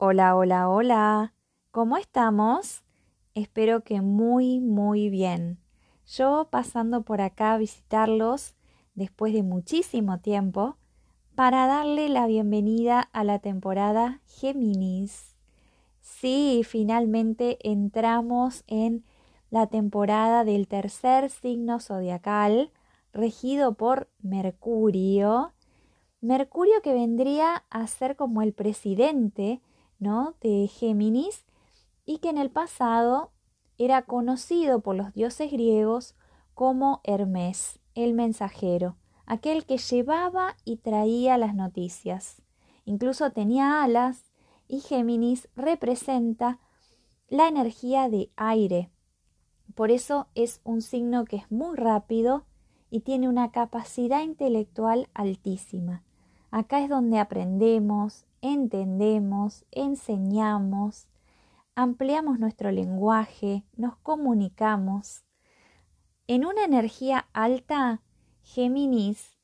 Hola, hola, hola. ¿Cómo estamos? Espero que muy, muy bien. Yo pasando por acá a visitarlos después de muchísimo tiempo para darle la bienvenida a la temporada Géminis. Sí, finalmente entramos en la temporada del tercer signo zodiacal regido por Mercurio. Mercurio que vendría a ser como el presidente de Géminis y que en el pasado era conocido por los dioses griegos como Hermes, el mensajero, aquel que llevaba y traía las noticias. Incluso tenía alas y Géminis representa la energía de aire. Por eso es un signo que es muy rápido y tiene una capacidad intelectual altísima. Acá es donde aprendemos, entendemos, enseñamos, ampliamos nuestro lenguaje, nos comunicamos. En una energía alta, Géminis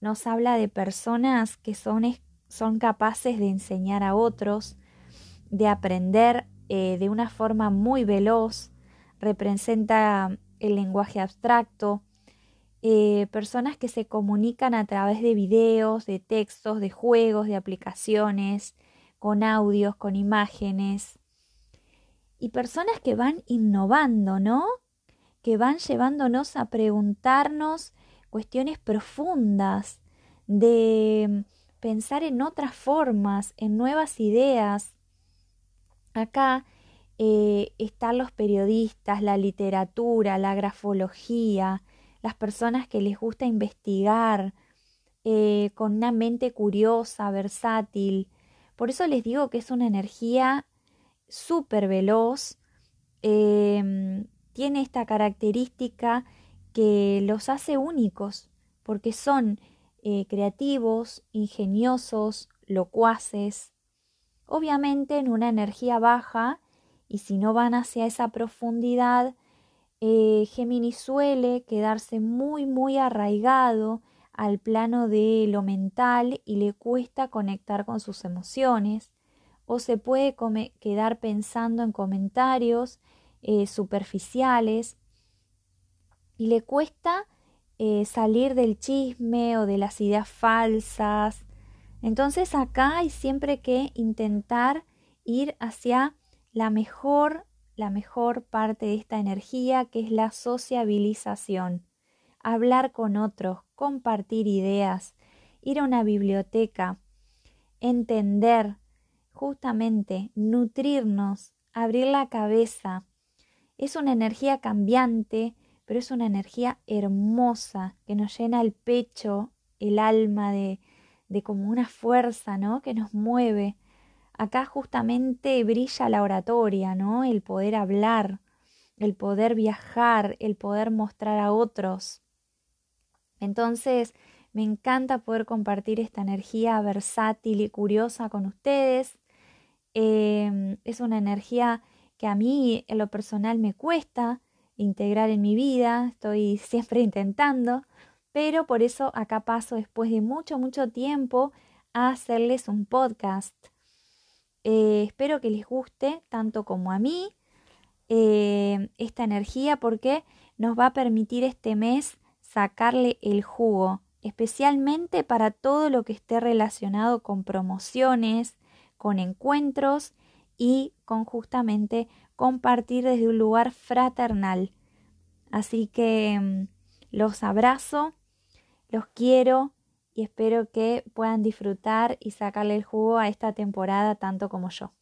nos habla de personas que son, son capaces de enseñar a otros, de aprender eh, de una forma muy veloz, representa el lenguaje abstracto, eh, personas que se comunican a través de videos, de textos, de juegos, de aplicaciones, con audios, con imágenes. Y personas que van innovando, ¿no? Que van llevándonos a preguntarnos cuestiones profundas, de pensar en otras formas, en nuevas ideas. Acá eh, están los periodistas, la literatura, la grafología, las personas que les gusta investigar, eh, con una mente curiosa, versátil. Por eso les digo que es una energía súper veloz, em, tiene esta característica que los hace únicos, porque son eh, creativos, ingeniosos, locuaces, obviamente en una energía baja, y si no van hacia esa profundidad, eh, suele quedarse muy, muy arraigado al plano de lo mental y le cuesta conectar con sus emociones o se puede quedar pensando en comentarios eh, superficiales y le cuesta eh, salir del chisme o de las ideas falsas. Entonces acá hay siempre que intentar ir hacia la mejor la mejor parte de esta energía que es la sociabilización. Hablar con otros, compartir ideas, ir a una biblioteca, entender, justamente, nutrirnos, abrir la cabeza. Es una energía cambiante, pero es una energía hermosa que nos llena el pecho, el alma de, de como una fuerza, ¿no? Que nos mueve acá justamente brilla la oratoria, ¿no? El poder hablar, el poder viajar, el poder mostrar a otros. Entonces, me encanta poder compartir esta energía versátil y curiosa con ustedes. Em, es una energía que a mí en lo personal me cuesta integrar en mi vida, estoy siempre intentando, pero por eso acá paso después de mucho, mucho tiempo a hacerles un podcast. Espero que les guste tanto como a mí eh, esta energía porque nos va a permitir este mes sacarle el jugo, especialmente para todo lo que esté relacionado con promociones, con encuentros y con justamente compartir desde un lugar fraternal. Así que mm, los abrazo, los quiero y espero que puedan disfrutar y sacarle el jugo a esta temporada tanto como yo.